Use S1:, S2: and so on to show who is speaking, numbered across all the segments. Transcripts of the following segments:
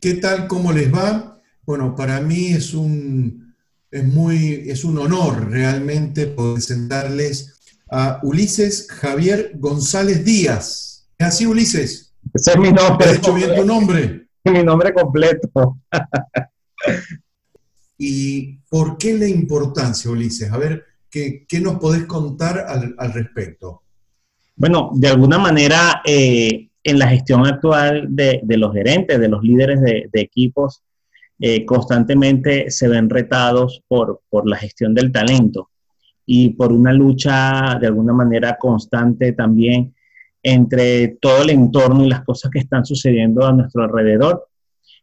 S1: ¿Qué tal? ¿Cómo les va? Bueno, para mí es un, es muy, es un honor realmente poder presentarles a Ulises Javier González Díaz. ¿Es así, Ulises?
S2: Ese es mi nombre.
S1: ¿Has dicho bien tu nombre?
S2: Mi nombre completo.
S1: ¿Y por qué la importancia, Ulises? A ver, ¿qué, qué nos podés contar al, al, respecto?
S2: Bueno, de alguna manera, eh, en la gestión actual de, los gerentes, de los líderes de, equipos, eh, constantemente se ven retados por, por la gestión del talento y por una lucha de alguna manera constante también entre todo el entorno y las cosas que están sucediendo a nuestro alrededor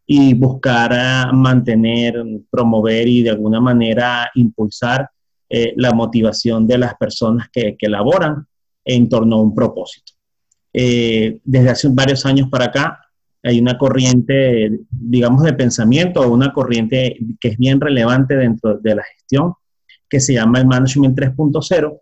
S2: y buscar uh, mantener, promover y de alguna manera impulsar eh, la motivación de las personas que, que laboran en torno a un propósito. Eh, desde hace varios años para acá hay una corriente, digamos, de pensamiento o una corriente que es bien relevante dentro de la gestión, que se llama el Management 3.0,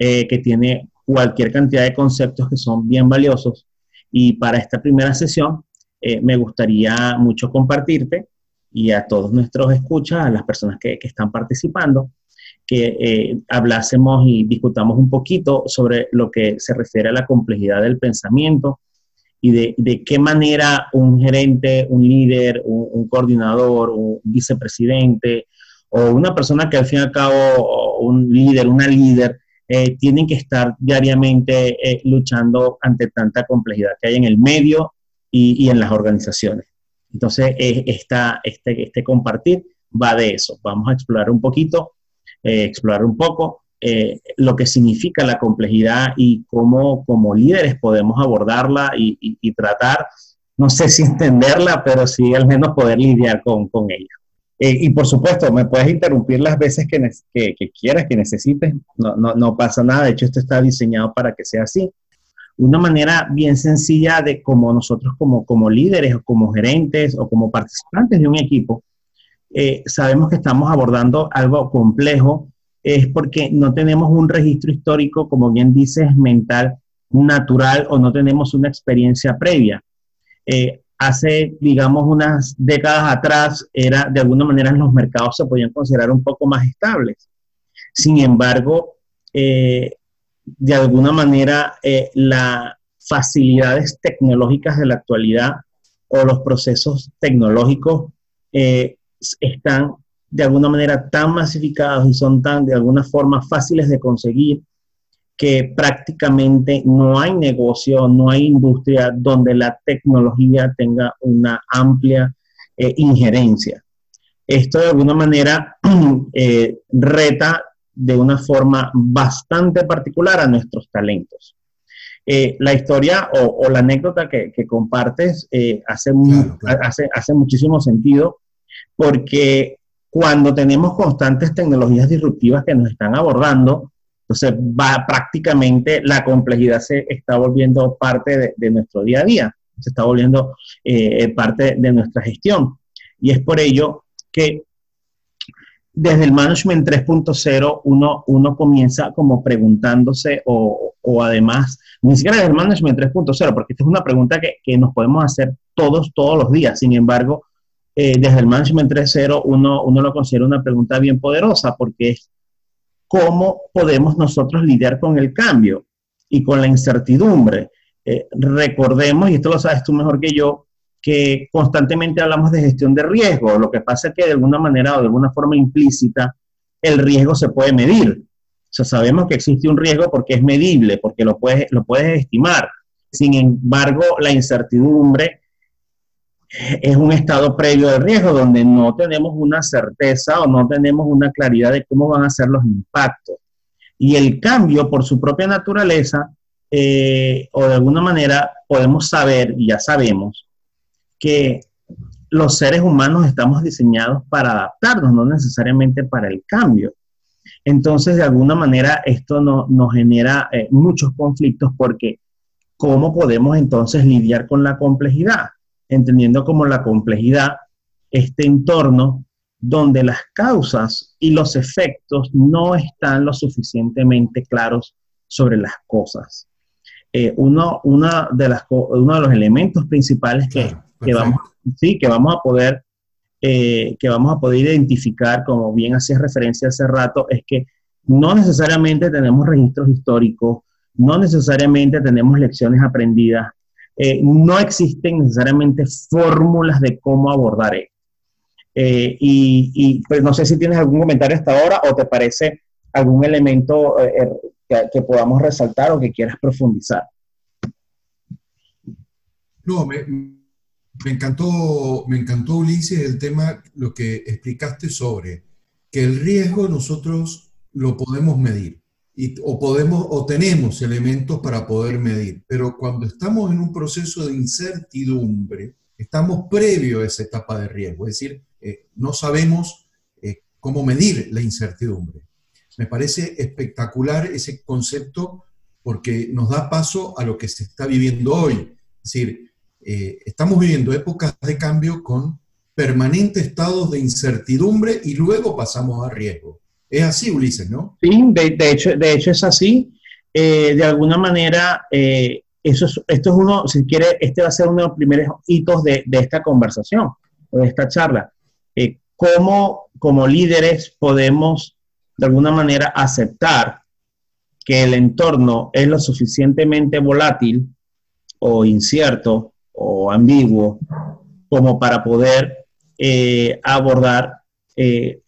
S2: eh, que tiene cualquier cantidad de conceptos que son bien valiosos. Y para esta primera sesión eh, me gustaría mucho compartirte y a todos nuestros escuchas, a las personas que, que están participando, que eh, hablásemos y discutamos un poquito sobre lo que se refiere a la complejidad del pensamiento y de, de qué manera un gerente, un líder, un, coordinador, un vicepresidente o una persona que al fin y al cabo, un líder, una líder, eh, tienen que estar diariamente eh, luchando ante tanta complejidad que hay en el medio y, y en las organizaciones. Entonces, esta, este, este compartir va de eso. Vamos a explorar un poquito eh, explorar un poco eh, lo que significa la complejidad y cómo como líderes podemos abordarla y, tratar, no sé si entenderla, pero sí al menos poder lidiar con, con ella. Eh, y por supuesto, me puedes interrumpir las veces que, que, que quieras, que necesites, no, no, no, pasa nada, de hecho esto está diseñado para que sea así. Una manera bien sencilla de como nosotros como, como líderes o como gerentes o como participantes de un equipo, eh, sabemos que estamos abordando algo complejo, es porque no tenemos un registro histórico, como bien dices, mental, natural o no tenemos una experiencia previa. Eh, hace, digamos, unas décadas atrás, era de alguna manera los mercados se podían considerar un poco más estables. Sin embargo, eh, de alguna manera, eh, las facilidades tecnológicas de la actualidad o los procesos tecnológicos eh, están de alguna manera tan masificados y son tan de alguna forma fáciles de conseguir que prácticamente no hay negocio, no hay industria donde la tecnología tenga una amplia eh, injerencia. Esto de alguna manera eh, reta de una forma bastante particular a nuestros talentos. Eh, la historia o, o, la anécdota que, que compartes eh, hace, claro, claro. hace, hace muchísimo sentido porque cuando tenemos constantes tecnologías disruptivas que nos están abordando, entonces va prácticamente la complejidad se está volviendo parte de, de nuestro día a día, se está volviendo eh, parte de nuestra gestión. Y es por ello que desde el Management 3.0 uno, uno comienza como preguntándose o, o, además, ni siquiera desde el Management 3.0, porque esta es una pregunta que, que nos podemos hacer todos, todos los días. Sin embargo, eh, desde el Management 3.0 uno, uno lo considera una pregunta bien poderosa porque es cómo podemos nosotros lidiar con el cambio y con la incertidumbre. Eh, recordemos, y esto lo sabes tú mejor que yo, que constantemente hablamos de gestión de riesgo. Lo que pasa es que de alguna manera o de alguna forma implícita el riesgo se puede medir. O sea, sabemos que existe un riesgo porque es medible, porque lo puedes, lo puedes estimar. Sin embargo, la incertidumbre es un estado previo de riesgo donde no tenemos una certeza o no tenemos una claridad de cómo van a ser los impactos. Y el cambio, por su propia naturaleza, eh, o de alguna manera podemos saber, y ya sabemos, que los seres humanos estamos diseñados para adaptarnos, no necesariamente para el cambio. Entonces, de alguna manera, esto no, nos genera eh, muchos conflictos porque ¿cómo podemos entonces lidiar con la complejidad? Entendiendo como la complejidad, este entorno donde las causas y los efectos no están lo suficientemente claros sobre las cosas. Eh, uno, una de las, uno de los elementos principales que, que vamos, sí, que vamos a poder, eh, que vamos a poder identificar, como bien hacías referencia hace rato, es que no necesariamente tenemos registros históricos, no necesariamente tenemos lecciones aprendidas, eh, no existen necesariamente fórmulas de cómo abordar esto. Eh, y, pues no sé si tienes algún comentario hasta ahora o te parece algún elemento que, podamos resaltar o que quieras profundizar.
S1: No, me, me encantó, me encantó, Ulises, el tema, lo que explicaste sobre que el riesgo nosotros lo podemos medir o, podemos, o tenemos elementos para poder medir, pero cuando estamos en un proceso de incertidumbre, estamos previo a esa etapa de riesgo, es decir, eh, no sabemos eh, cómo medir la incertidumbre. Me parece espectacular ese concepto porque nos da paso a lo que se está viviendo hoy. Es decir, eh, estamos viviendo épocas de cambio con permanentes estados de incertidumbre y luego pasamos a riesgo. Es así, Ulises, ¿no?
S2: Sí, de, hecho, de hecho es así. Eh, de alguna manera, eh, eso esto es uno, si quiere, este va a ser uno de los primeros hitos de, esta conversación o de esta charla. ¿Cómo como líderes podemos, de alguna manera, aceptar que el entorno es lo suficientemente volátil o incierto o ambiguo como para poder eh, abordar eh,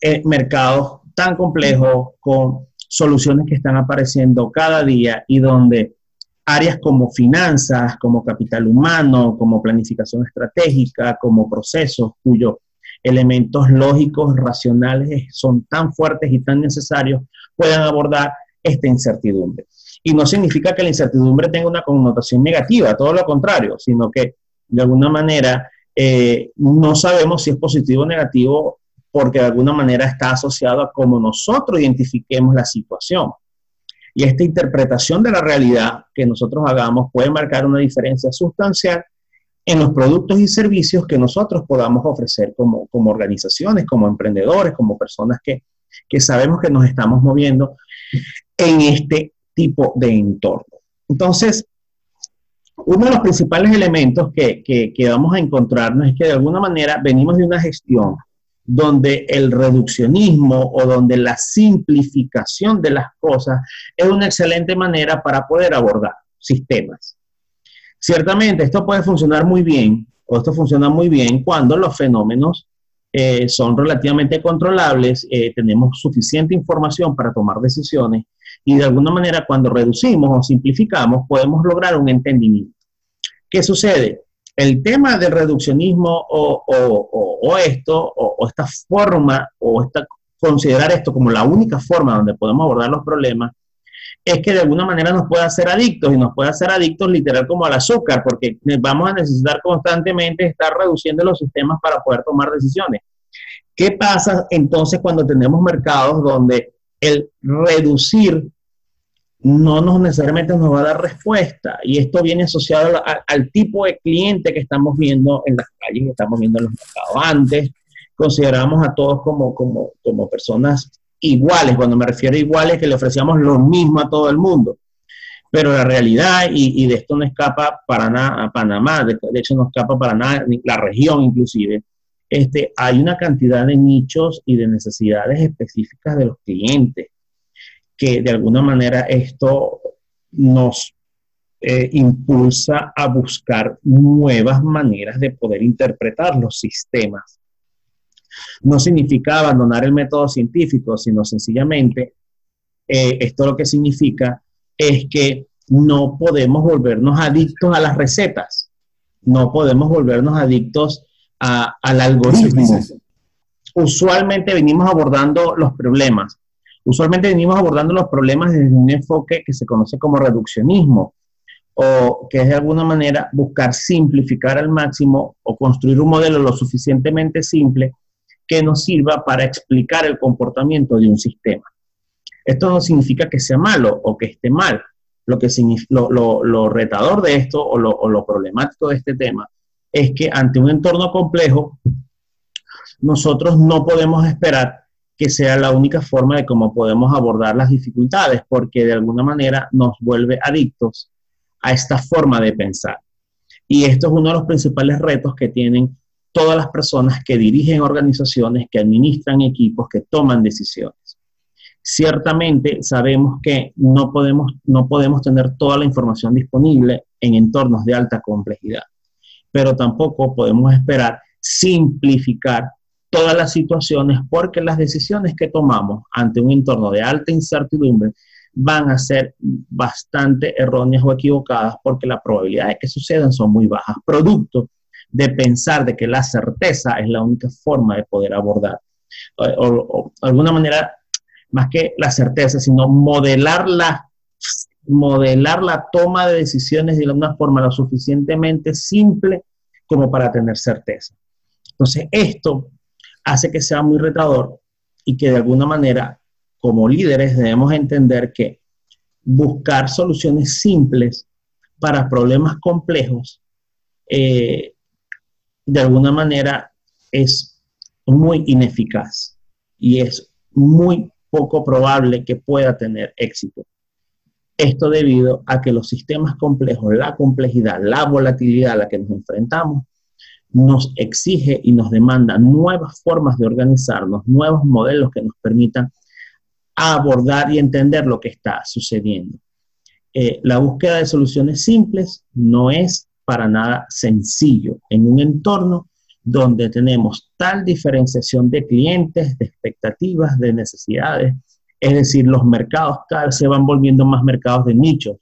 S2: eh, mercados tan complejos con soluciones que están apareciendo cada día y donde áreas como finanzas, como capital humano, como planificación estratégica, como procesos cuyos elementos lógicos, racionales son tan fuertes y tan necesarios, puedan abordar esta incertidumbre. Y no significa que la incertidumbre tenga una connotación negativa, todo lo contrario, sino que de alguna manera eh, no sabemos si es positivo o negativo porque de alguna manera está asociado a cómo nosotros identifiquemos la situación. Y esta interpretación de la realidad que nosotros hagamos puede marcar una diferencia sustancial en los productos y servicios que nosotros podamos ofrecer como, como organizaciones, como emprendedores, como personas que, que sabemos que nos estamos moviendo en este tipo de entorno. Entonces, uno de los principales elementos que, que, vamos a encontrarnos es que de alguna manera venimos de una gestión donde el reduccionismo o donde la simplificación de las cosas es una excelente manera para poder abordar sistemas. Ciertamente, esto puede funcionar muy bien, o esto funciona muy bien cuando los fenómenos eh, son relativamente controlables, eh, tenemos suficiente información para tomar decisiones y de alguna manera cuando reducimos o simplificamos podemos lograr un entendimiento. ¿Qué sucede? El tema del reduccionismo o, esto, o, esta forma, o esta, considerar esto como la única forma donde podemos abordar los problemas, es que de alguna manera nos puede hacer adictos y nos puede hacer adictos literal como al azúcar, porque vamos a necesitar constantemente estar reduciendo los sistemas para poder tomar decisiones. ¿Qué pasa entonces cuando tenemos mercados donde el reducir no nos necesariamente nos va a dar respuesta. Y esto viene asociado al tipo de cliente que estamos viendo en las calles, que estamos viendo en los mercados. Antes consideramos a todos como, como, como personas iguales. Cuando me refiero a iguales, que le ofrecíamos lo mismo a todo el mundo. Pero la realidad, y, de esto no escapa para nada a Panamá, de, hecho no escapa para nada la región inclusive, este, hay una cantidad de nichos y de necesidades específicas de los clientes, que de alguna manera esto nos eh, impulsa a buscar nuevas maneras de poder interpretar los sistemas. No significa abandonar el método científico, sino sencillamente eh, esto lo que significa es que no podemos volvernos adictos a las recetas, no podemos volvernos adictos al algoritmo. Usualmente venimos abordando los problemas. Usualmente venimos abordando los problemas desde un enfoque que se conoce como reduccionismo, o que es de alguna manera buscar simplificar al máximo o construir un modelo lo suficientemente simple que nos sirva para explicar el comportamiento de un sistema. Esto no significa que sea malo o que esté mal. Lo, que lo, retador de esto o lo problemático de este tema es que ante un entorno complejo, nosotros no podemos esperar que sea la única forma de cómo podemos abordar las dificultades, porque de alguna manera nos vuelve adictos a esta forma de pensar. Y esto es uno de los principales retos que tienen todas las personas que dirigen organizaciones, que administran equipos, que toman decisiones. Ciertamente sabemos que no podemos, no podemos tener toda la información disponible en entornos de alta complejidad, pero tampoco podemos esperar simplificar todas las situaciones porque las decisiones que tomamos ante un entorno de alta incertidumbre van a ser bastante erróneas o equivocadas porque la probabilidad de que sucedan son muy bajas, producto de pensar de que la certeza es la única forma de poder abordar. O, de alguna manera, más que la certeza, sino modelar la, modelar la toma de decisiones de una forma lo suficientemente simple como para tener certeza. Entonces, esto hace que sea muy retador y que de alguna manera, como líderes, debemos entender que buscar soluciones simples para problemas complejos eh, de alguna manera es muy ineficaz y es muy poco probable que pueda tener éxito. Esto debido a que los sistemas complejos, la complejidad, la volatilidad a la que nos enfrentamos, nos exige y nos demanda nuevas formas de organizarnos, nuevos modelos que nos permitan abordar y entender lo que está sucediendo. Eh, la búsqueda de soluciones simples no es para nada sencillo en un entorno donde tenemos tal diferenciación de clientes, de expectativas, de necesidades. Es decir, los mercados cada vez se van volviendo más mercados de nichos,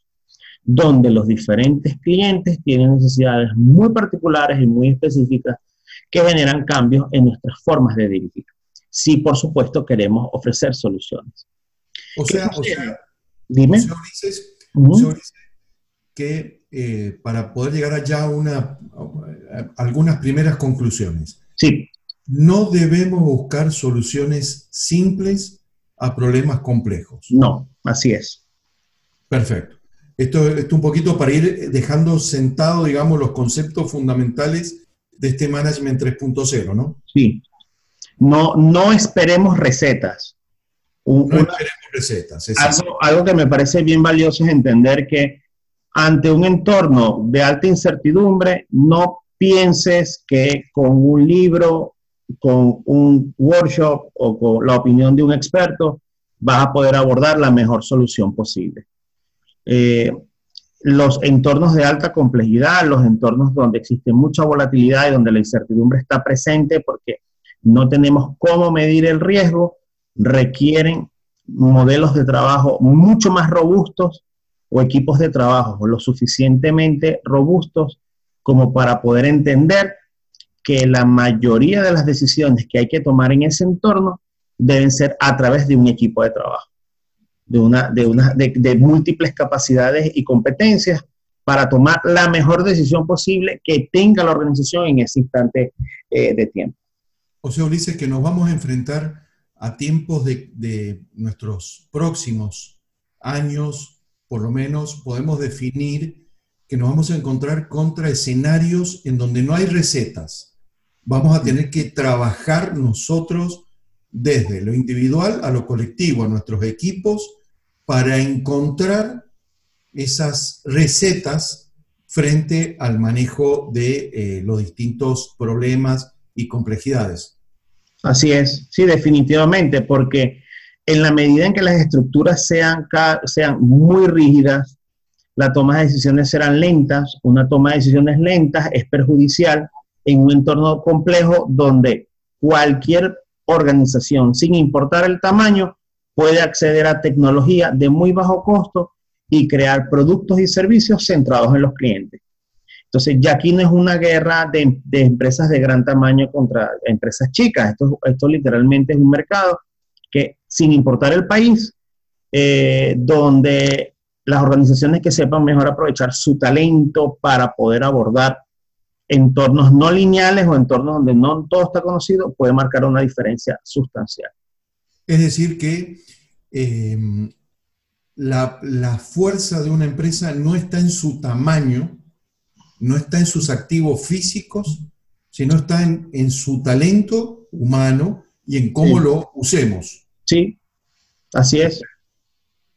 S2: donde los diferentes clientes tienen necesidades muy particulares y muy específicas que generan cambios en nuestras formas de dirigir. Si, por supuesto, queremos ofrecer soluciones.
S1: O sea, o sea, dime. que eh, para poder llegar allá a, una, algunas primeras conclusiones.
S2: Sí.
S1: No debemos buscar soluciones simples a problemas complejos.
S2: No, así es.
S1: Perfecto. Esto, es un poquito para ir dejando sentado, digamos, los conceptos fundamentales de este Management 3.0, ¿no?
S2: Sí. No, no esperemos recetas.
S1: no esperemos recetas.
S2: Algo, algo, que me parece bien valioso es entender que ante un entorno de alta incertidumbre, no pienses que con un libro, con un workshop o con la opinión de un experto vas a poder abordar la mejor solución posible. Eh, los entornos de alta complejidad, los entornos donde existe mucha volatilidad y donde la incertidumbre está presente porque no tenemos cómo medir el riesgo, requieren modelos de trabajo mucho más robustos o equipos de trabajo lo suficientemente robustos como para poder entender que la mayoría de las decisiones que hay que tomar en ese entorno deben ser a través de un equipo de trabajo, de, una, de, una, de, múltiples capacidades y competencias para tomar la mejor decisión posible que tenga la organización en ese instante eh, de tiempo.
S1: O sea, Ulises, que nos vamos a enfrentar a tiempos de, de nuestros próximos años por lo menos podemos definir que nos vamos a encontrar contra escenarios en donde no hay recetas. Vamos a tener que trabajar nosotros desde lo individual a lo colectivo, a nuestros equipos, para encontrar esas recetas frente al manejo de eh, los distintos problemas y complejidades.
S2: Así es, sí, definitivamente, porque en la medida en que las estructuras sean, sean muy rígidas, la toma de decisiones serán lentas, una toma de decisiones lentas es perjudicial en un entorno complejo donde cualquier organización, sin importar el tamaño, puede acceder a tecnología de muy bajo costo y crear productos y servicios centrados en los clientes. Entonces, ya aquí no es una guerra de, empresas de gran tamaño contra empresas chicas, esto, esto literalmente es un mercado que sin importar el país, eh, donde las organizaciones que sepan mejor aprovechar su talento para poder abordar entornos no lineales o entornos donde no todo está conocido, puede marcar una diferencia sustancial.
S1: Es decir, que em, la, fuerza de una empresa no está en su tamaño, no está en sus activos físicos, sino está en su talento humano y en cómo lo usemos.
S2: Sí, así es.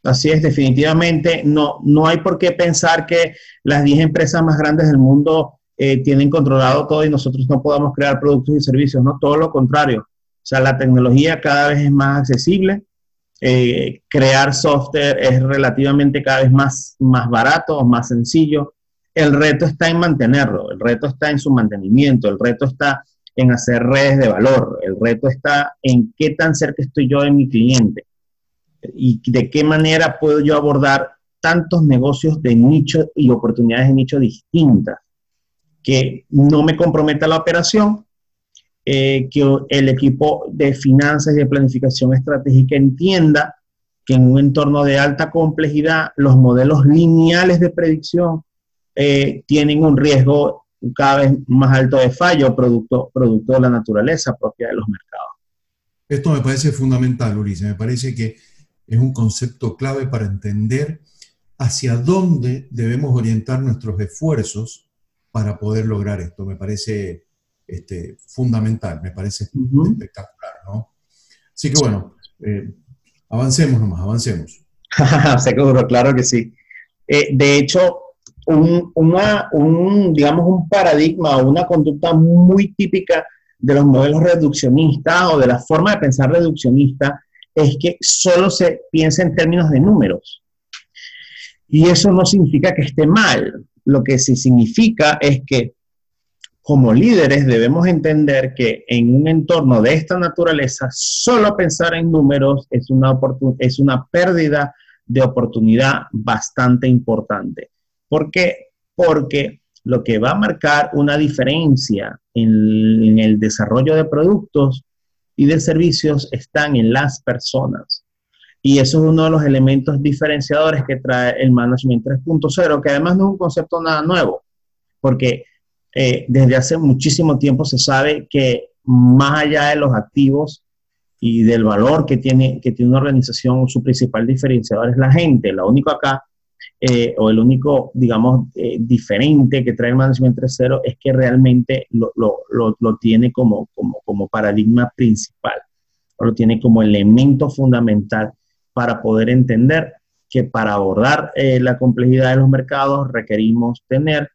S2: Así es, definitivamente. No, no hay por qué pensar que las 10 empresas más grandes del mundo eh, tienen controlado todo y nosotros no podamos crear productos y servicios, no, todo lo contrario. O sea, la tecnología cada vez es más accesible, eh, crear software es relativamente cada vez más, más barato, más sencillo. El reto está en mantenerlo, el reto está en su mantenimiento, el reto está en hacer redes de valor, el reto está en qué tan cerca estoy yo de mi cliente y de qué manera puedo yo abordar tantos negocios de nicho y oportunidades de nicho distintas, que no me comprometa la operación, eh, que el equipo de finanzas y de planificación estratégica entienda que en un entorno de alta complejidad los modelos lineales de predicción eh, tienen un riesgo cada vez más alto de fallo producto, producto de la naturaleza propia de los mercados.
S1: Esto me parece fundamental, Ulises. Me parece que es un concepto clave para entender hacia dónde debemos orientar nuestros esfuerzos para poder lograr esto. Me parece este, fundamental, me parece espectacular, ¿no? Así que bueno, eh, avancemos nomás, avancemos.
S2: Seguro, claro que sí. Eh, de hecho, un, un, digamos, un paradigma o una conducta muy típica de los modelos reduccionistas o de la forma de pensar reduccionista es que solo se piensa en términos de números. Y eso no significa que esté mal. Lo que sí significa es que como líderes debemos entender que en un entorno de esta naturaleza, solo pensar en números es una, es una pérdida de oportunidad bastante importante. ¿Por qué? Porque lo que va a marcar una diferencia en, en el desarrollo de productos y de servicios están en las personas. Y eso es uno de los elementos diferenciadores que trae el Management 3.0, que además no es un concepto nada nuevo, porque eh, desde hace muchísimo tiempo se sabe que más allá de los activos y del valor que tiene, que tiene una organización, su principal diferenciador es la gente. Lo único acá, eh, o el único, digamos, eh, diferente que trae el Management 3.0 es que realmente lo, lo, lo, tiene como, como, como paradigma principal, o lo tiene como elemento fundamental para poder entender que para abordar la complejidad de los mercados requerimos tener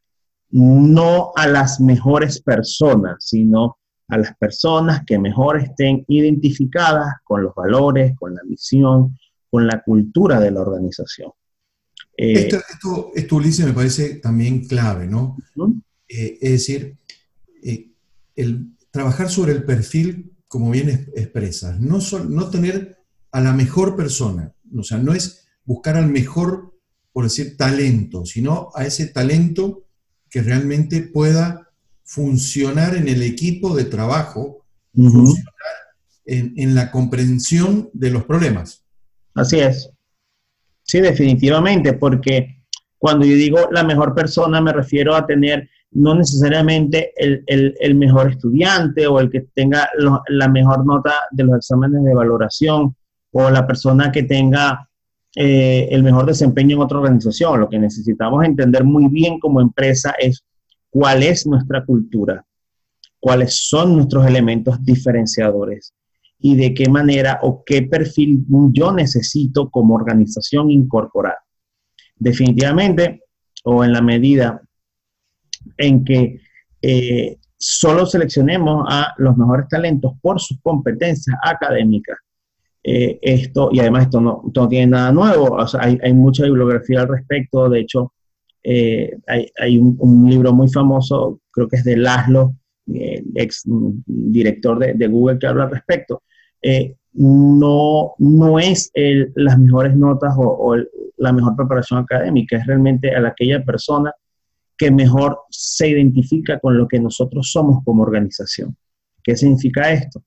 S2: no a las mejores personas, sino a las personas que mejor estén identificadas con los valores, con la misión, con la cultura de la organización.
S1: Eh, esto, esto, Ulises, me parece también clave, ¿no? Eh, es decir, eh, el trabajar sobre el perfil, como bien expresas, no, no tener a la mejor persona, o sea, no es buscar al mejor, por decir, talento, sino a ese talento que realmente pueda funcionar en el equipo de trabajo, funcionar en, la comprensión de los problemas.
S2: Así es. Sí, definitivamente, porque cuando yo digo la mejor persona me refiero a tener no necesariamente el, mejor estudiante o el que tenga la mejor nota de los exámenes de valoración o la persona que tenga eh, el mejor desempeño en otra organización. Lo que necesitamos entender muy bien como empresa es cuál es nuestra cultura, cuáles son nuestros elementos diferenciadores y de qué manera o qué perfil yo necesito como organización incorporar. Definitivamente, o en la medida en que eh, solo seleccionemos a los mejores talentos por sus competencias académicas eh, esto, y además esto no, tiene nada nuevo, hay, mucha bibliografía al respecto, de hecho, eh, hay, un, libro muy famoso, creo que es de Laszlo, eh, ex director de, Google, que habla al respecto. no, no es las mejores notas o, la mejor preparación académica, es realmente a aquella persona que mejor se identifica con lo que nosotros somos como organización. ¿Qué significa esto?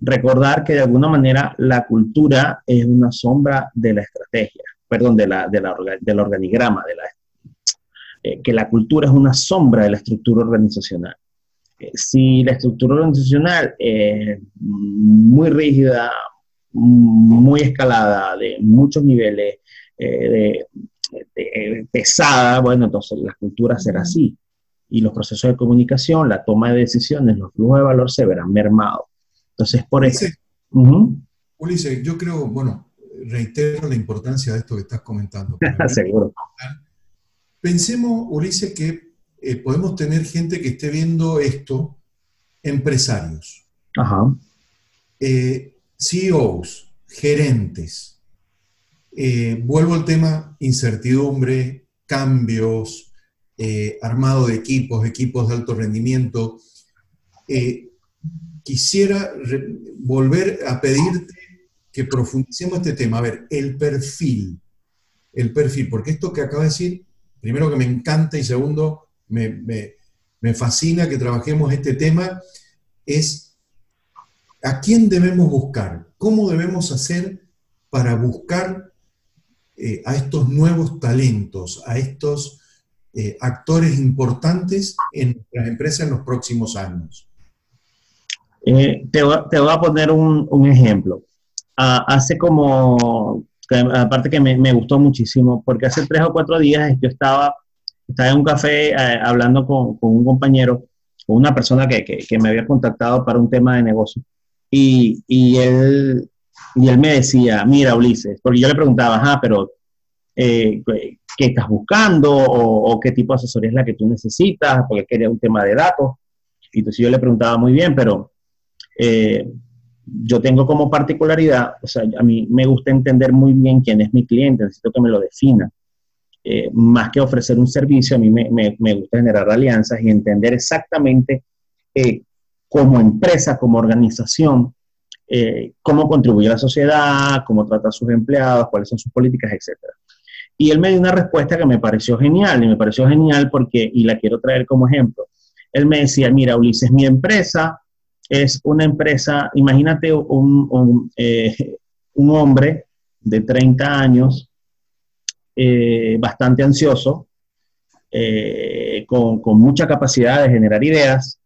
S2: Recordar que de alguna manera la cultura es una sombra de la estrategia, perdón, de la, de la, del organigrama, de la, eh, que la cultura es una sombra de la estructura organizacional. Eh, si la estructura organizacional es muy rígida, muy escalada, de muchos niveles, eh, pesada, bueno, entonces la cultura será así. Y los procesos de comunicación, la toma de decisiones, los flujos de valor se verán mermados. Entonces, por eso.
S1: Ulises, yo creo, bueno, reitero la importancia de esto que estás comentando.
S2: Seguro.
S1: Pensemos, Ulises, que eh, podemos tener gente que esté viendo esto, empresarios, Ajá. Eh, CEOs, gerentes. Eh, vuelvo al tema incertidumbre, cambios, armado de equipos, equipos de alto rendimiento. Quisiera volver a pedirte que profundicemos este tema. A ver, el perfil, el perfil, porque esto que acaba de decir, primero que me encanta y segundo, me, fascina que trabajemos este tema, es a quién debemos buscar, cómo debemos hacer para buscar eh, a estos nuevos talentos, a estos eh, actores importantes en las empresas en los próximos años.
S2: Eh, te, voy, a poner un, ejemplo. Ah, hace como, aparte que me, me, gustó muchísimo, porque hace tres o cuatro días yo estaba estaba en un café eh, hablando con, con, un compañero, con una persona que, que, me había contactado para un tema de negocio. Y, y, él, y él me decía, mira, Ulises, porque yo le preguntaba, ajá, pero eh, ¿qué estás buscando? O, qué tipo de asesoría es la que tú necesitas? Porque quería un tema de datos. Y entonces yo le preguntaba muy bien, pero eh, yo tengo como particularidad, o sea, a mí me gusta entender muy bien quién es mi cliente, necesito que me lo defina. Eh, más que ofrecer un servicio, a mí me, me, gusta generar alianzas y entender exactamente eh, como empresa, como organización, eh, cómo contribuye a la sociedad, cómo trata a sus empleados, cuáles son sus políticas, etc. Y él me dio una respuesta que me pareció genial, y me pareció genial porque, y la quiero traer como ejemplo, él me decía, mira, Ulises, mi empresa es una empresa, imagínate un, un, un hombre de 30 años eh, bastante ansioso, eh, con, mucha capacidad de generar ideas,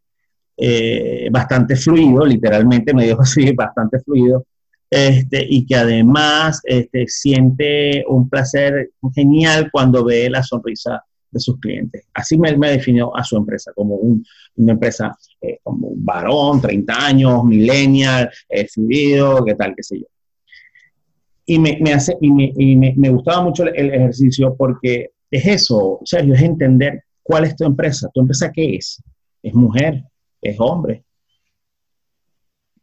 S2: eh, bastante fluido, literalmente me dijo así, bastante fluido, este, y que además este, siente un placer genial cuando ve la sonrisa de sus clientes. Así me, definió a su empresa, como una empresa como un varón, 30 años, millennial, fluido, qué tal, qué sé yo y me, me hace, y, me, y me, me, gustaba mucho el, ejercicio porque es eso, Sergio, es entender cuál es tu empresa. ¿Tu empresa qué es? ¿Es mujer? ¿Es hombre?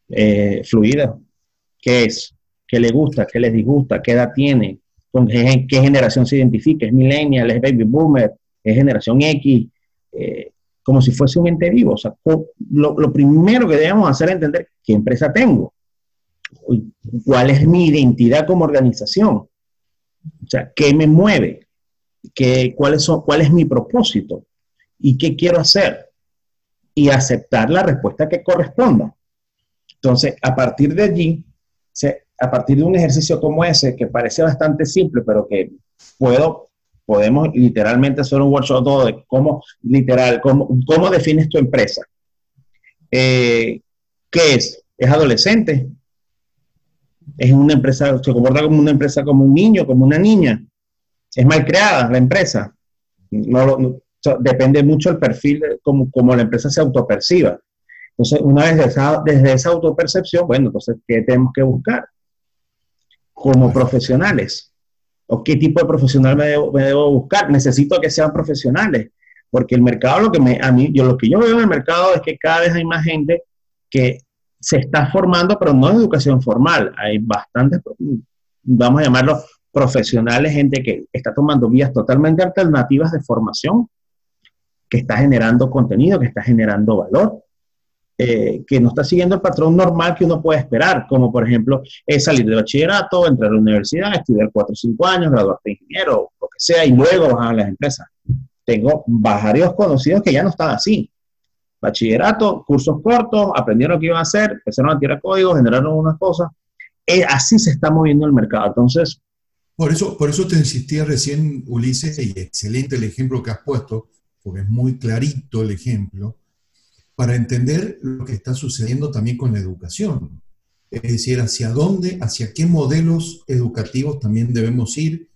S2: Eh, ¿Fluida? ¿Qué es? ¿Qué le gusta? ¿Qué le disgusta? ¿Qué edad tiene? ¿Con qué, generación se identifica? ¿Es millennial? ¿Es baby boomer? ¿Es generación X? Eh, como si fuese un ente vivo. O sea, lo, lo primero que debemos hacer es entender qué empresa tengo. Cuál es mi identidad como organización, o sea, qué me mueve, ¿Qué, cuáles son, cuál es mi propósito. Y qué quiero hacer. Y aceptar la respuesta que corresponda. Entonces, a partir de allí, a partir de un ejercicio como ese, que parece bastante simple, pero que puedo, podemos literalmente hacer un workshop todo de cómo, literal, cómo, cómo defines tu empresa. Eh, ¿Qué es? ¿Es adolescente? es una empresa, se comporta como una empresa como un niño, como una niña. Es mal creada la empresa. No, depende mucho del perfil, como, como la empresa se autoperciba. Entonces, una vez desde esa, autopercepción, bueno, entonces, ¿qué tenemos que buscar? Como profesionales. ¿O qué tipo de profesional me debo, buscar? Necesito que sean profesionales. Porque el mercado, lo que me, a mí, yo lo que yo veo en el mercado es que cada vez hay más gente que se está formando, pero no en educación formal. Hay bastantes, vamos a llamarlo profesionales, gente que está tomando vías totalmente alternativas de formación, que está generando contenido, que está generando valor, eh, que no está siguiendo el patrón normal que uno puede esperar, como por ejemplo salir de bachillerato, entrar a la universidad, estudiar cuatro o cinco años, graduarte de ingeniero, lo que sea, y luego bajar a las empresas. Tengo varios conocidos que ya no están así bachillerato, cursos cortos, aprendieron lo que iban a hacer, empezaron a tirar códigos, generaron unas cosas. Eh, así se está moviendo el mercado. Entonces...
S1: Por eso, por eso te insistía recién, Ulises, y excelente el ejemplo que has puesto, porque es muy clarito el ejemplo, para entender lo que está sucediendo también con la educación. Es decir, hacia dónde, hacia qué modelos educativos también debemos ir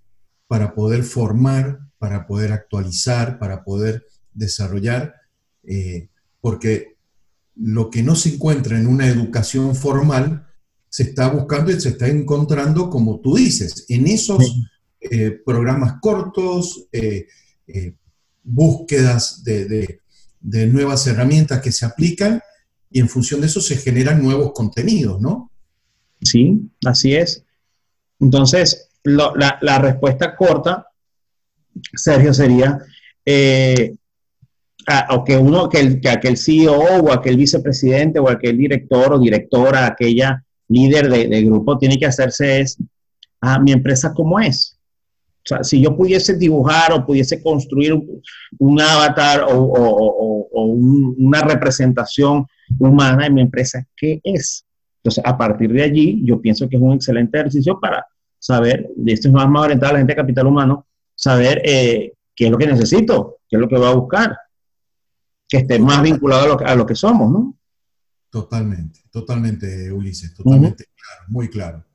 S1: para poder formar, para poder actualizar, para poder desarrollar eh, porque lo que no se encuentra en una educación formal se está buscando y se está encontrando, como tú dices, en esos eh, programas cortos, eh, búsquedas de, nuevas herramientas que se aplican y en función de eso se generan nuevos contenidos, ¿no?
S2: Sí, así es. Entonces, la, respuesta corta, Sergio, sería eh, que uno, que, el, que aquel CEO o aquel vicepresidente o aquel director o directora, aquella líder de, grupo tiene que hacerse es, ah, mi empresa cómo es. O sea, si yo pudiese dibujar o pudiese construir un, avatar o, una representación humana de mi empresa, ¿qué es? Entonces, a partir de allí, yo pienso que es un excelente ejercicio para saber, y esto es más, más orientado a la gente de capital humano, saber eh, qué es lo que necesito, qué es lo que voy a buscar, que esté más vinculado a lo, que somos, ¿no?
S1: Totalmente, totalmente, Ulises, totalmente claro, muy claro.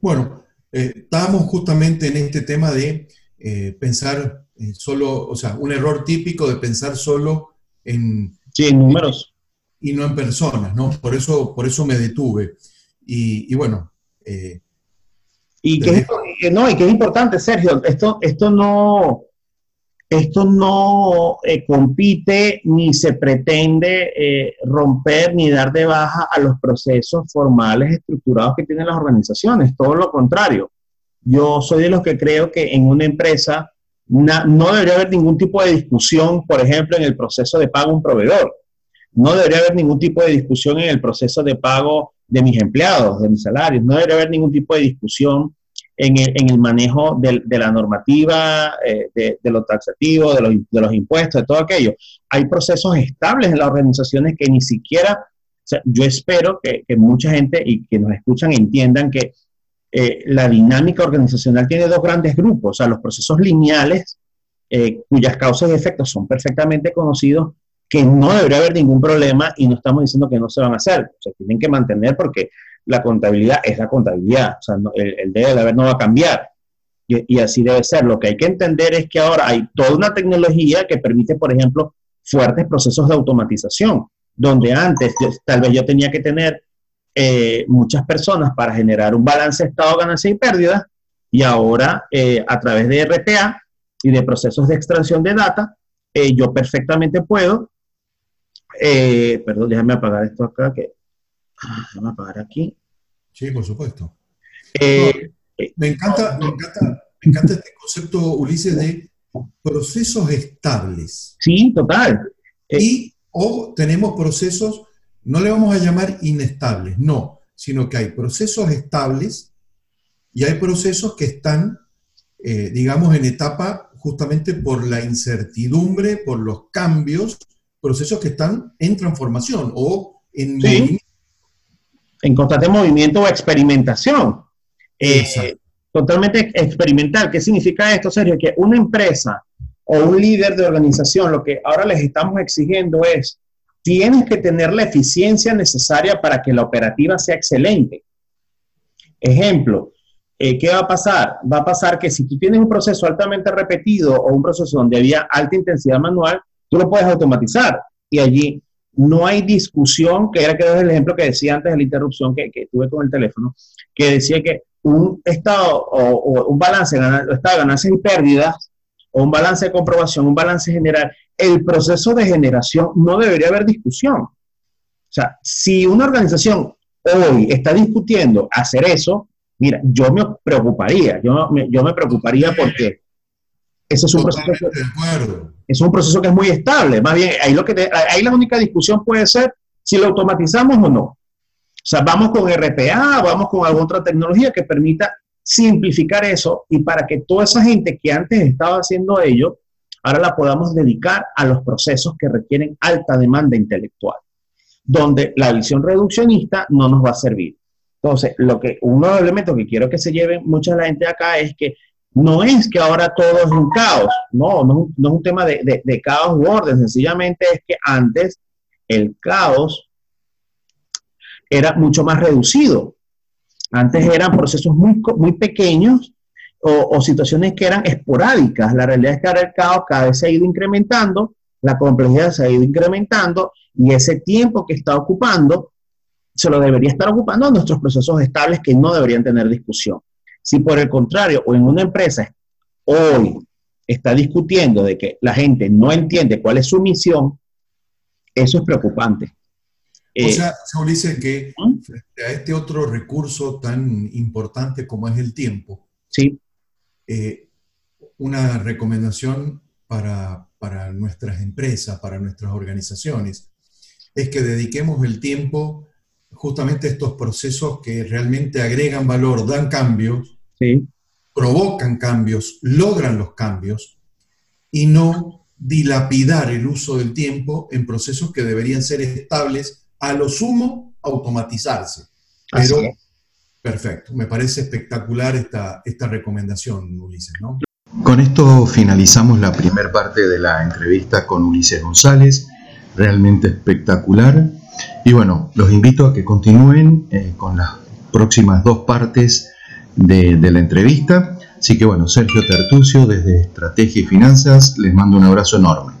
S1: Bueno, eh, estábamos justamente en este tema de eh, pensar solo, o sea, un error típico de pensar solo en...
S2: Sí, en números.
S1: Y no en personas, ¿no? Por eso, por eso me detuve. Y, bueno...
S2: Eh, y, que no, y que es importante, Sergio, esto, esto no esto no eh, compite ni se pretende eh, romper ni dar de baja a los procesos formales estructurados que tienen las organizaciones, todo lo contrario. Yo soy de los que creo que en una empresa no debería haber ningún tipo de discusión, por ejemplo, en el proceso de pago a un proveedor. No debería haber ningún tipo de discusión en el proceso de pago de mis empleados, de mis salarios. No debería haber ningún tipo de discusión en el, manejo de, la normativa, eh, de, lo taxativo, de los, impuestos, de todo aquello. Hay procesos estables en las organizaciones que ni siquiera, yo espero que, mucha gente y que nos escuchan entiendan que eh, la dinámica organizacional tiene dos grandes grupos, o sea, los procesos lineales, eh, cuyas causas y efectos son perfectamente conocidos, que no debería haber ningún problema y no estamos diciendo que no se van a hacer, se tienen que mantener porque la contabilidad es la contabilidad, o sea, el, el de haber no va a cambiar. Y, así debe ser. Lo que hay que entender es que ahora hay toda una tecnología que permite, por ejemplo, fuertes procesos de automatización, donde antes tal vez yo tenía que tener eh, muchas personas para generar un balance de estado, ganancia y pérdida, y ahora eh, a través de RPA y de procesos de extracción de data, eh, yo perfectamente puedo, perdón, déjame apagar esto acá, que Vamos a apagar aquí.
S1: Sí, por supuesto. Eh, me, encanta, me, encanta, me encanta este concepto, Ulises, de procesos estables.
S2: Sí, total.
S1: Y o tenemos procesos, no le vamos a llamar inestables, no, sino que hay procesos estables y hay procesos que están, eh, digamos, en etapa justamente por la incertidumbre, por los cambios, procesos que están en transformación o en
S2: en constante movimiento o experimentación. Eh, totalmente experimental. ¿Qué significa esto, Sergio? Que una empresa o un líder de organización, lo que ahora les estamos exigiendo es, tienes que tener la eficiencia necesaria para que la operativa sea excelente. Ejemplo, eh, ¿qué va a pasar? Va a pasar que si tú tienes un proceso altamente repetido o un proceso donde había alta intensidad manual, tú lo puedes automatizar y allí no hay discusión, que era que el ejemplo que decía antes de la interrupción que, tuve con el teléfono, que decía que un estado o, un balance de ganancias y pérdidas, o un balance de comprobación, un balance general, el proceso de generación no debería haber discusión. O sea, si una organización hoy está discutiendo hacer eso, mira, yo me preocuparía, yo yo me preocuparía porque ese es un proceso es un proceso que es muy estable. Más bien, ahí, lo que ahí la única discusión puede ser si lo automatizamos o no. O sea, vamos con RPA, vamos con alguna otra tecnología que permita simplificar eso y para que toda esa gente que antes estaba haciendo ello, ahora la podamos dedicar a los procesos que requieren alta demanda intelectual, donde la visión reduccionista no nos va a servir. Entonces, lo que, uno de los elementos que quiero que se lleven mucha de la gente acá es que no es que ahora todo es un caos, no, no, es un tema de, caos u orden, sencillamente es que antes el caos era mucho más reducido. Antes eran procesos muy, muy pequeños o, situaciones que eran esporádicas. La realidad es que ahora el caos cada vez se ha ido incrementando, la complejidad se ha ido incrementando y ese tiempo que está ocupando se lo debería estar ocupando a nuestros procesos estables que no deberían tener discusión. Si por el contrario, o en una empresa hoy está discutiendo de que la gente no entiende cuál es su misión, eso es preocupante.
S1: O eh, sea, se dice que ¿Mm? frente a este otro recurso tan importante como es el tiempo,
S2: sí.
S1: Eh, una recomendación para, para nuestras empresas, para nuestras organizaciones, es que dediquemos el tiempo justamente estos procesos que realmente agregan valor, dan cambios,
S2: sí.
S1: provocan cambios, logran los cambios y no dilapidar el uso del tiempo en procesos que deberían ser estables, a lo sumo automatizarse. Pero, perfecto, me parece espectacular esta, esta recomendación, Ulises, ¿no?
S3: Con esto finalizamos la primera parte de la entrevista con Ulises González, realmente espectacular. Y bueno, los invito a que continúen eh, con las próximas dos partes de, de la entrevista. Así que bueno, Sergio Tertucio desde Estrategia y Finanzas, les mando un abrazo enorme.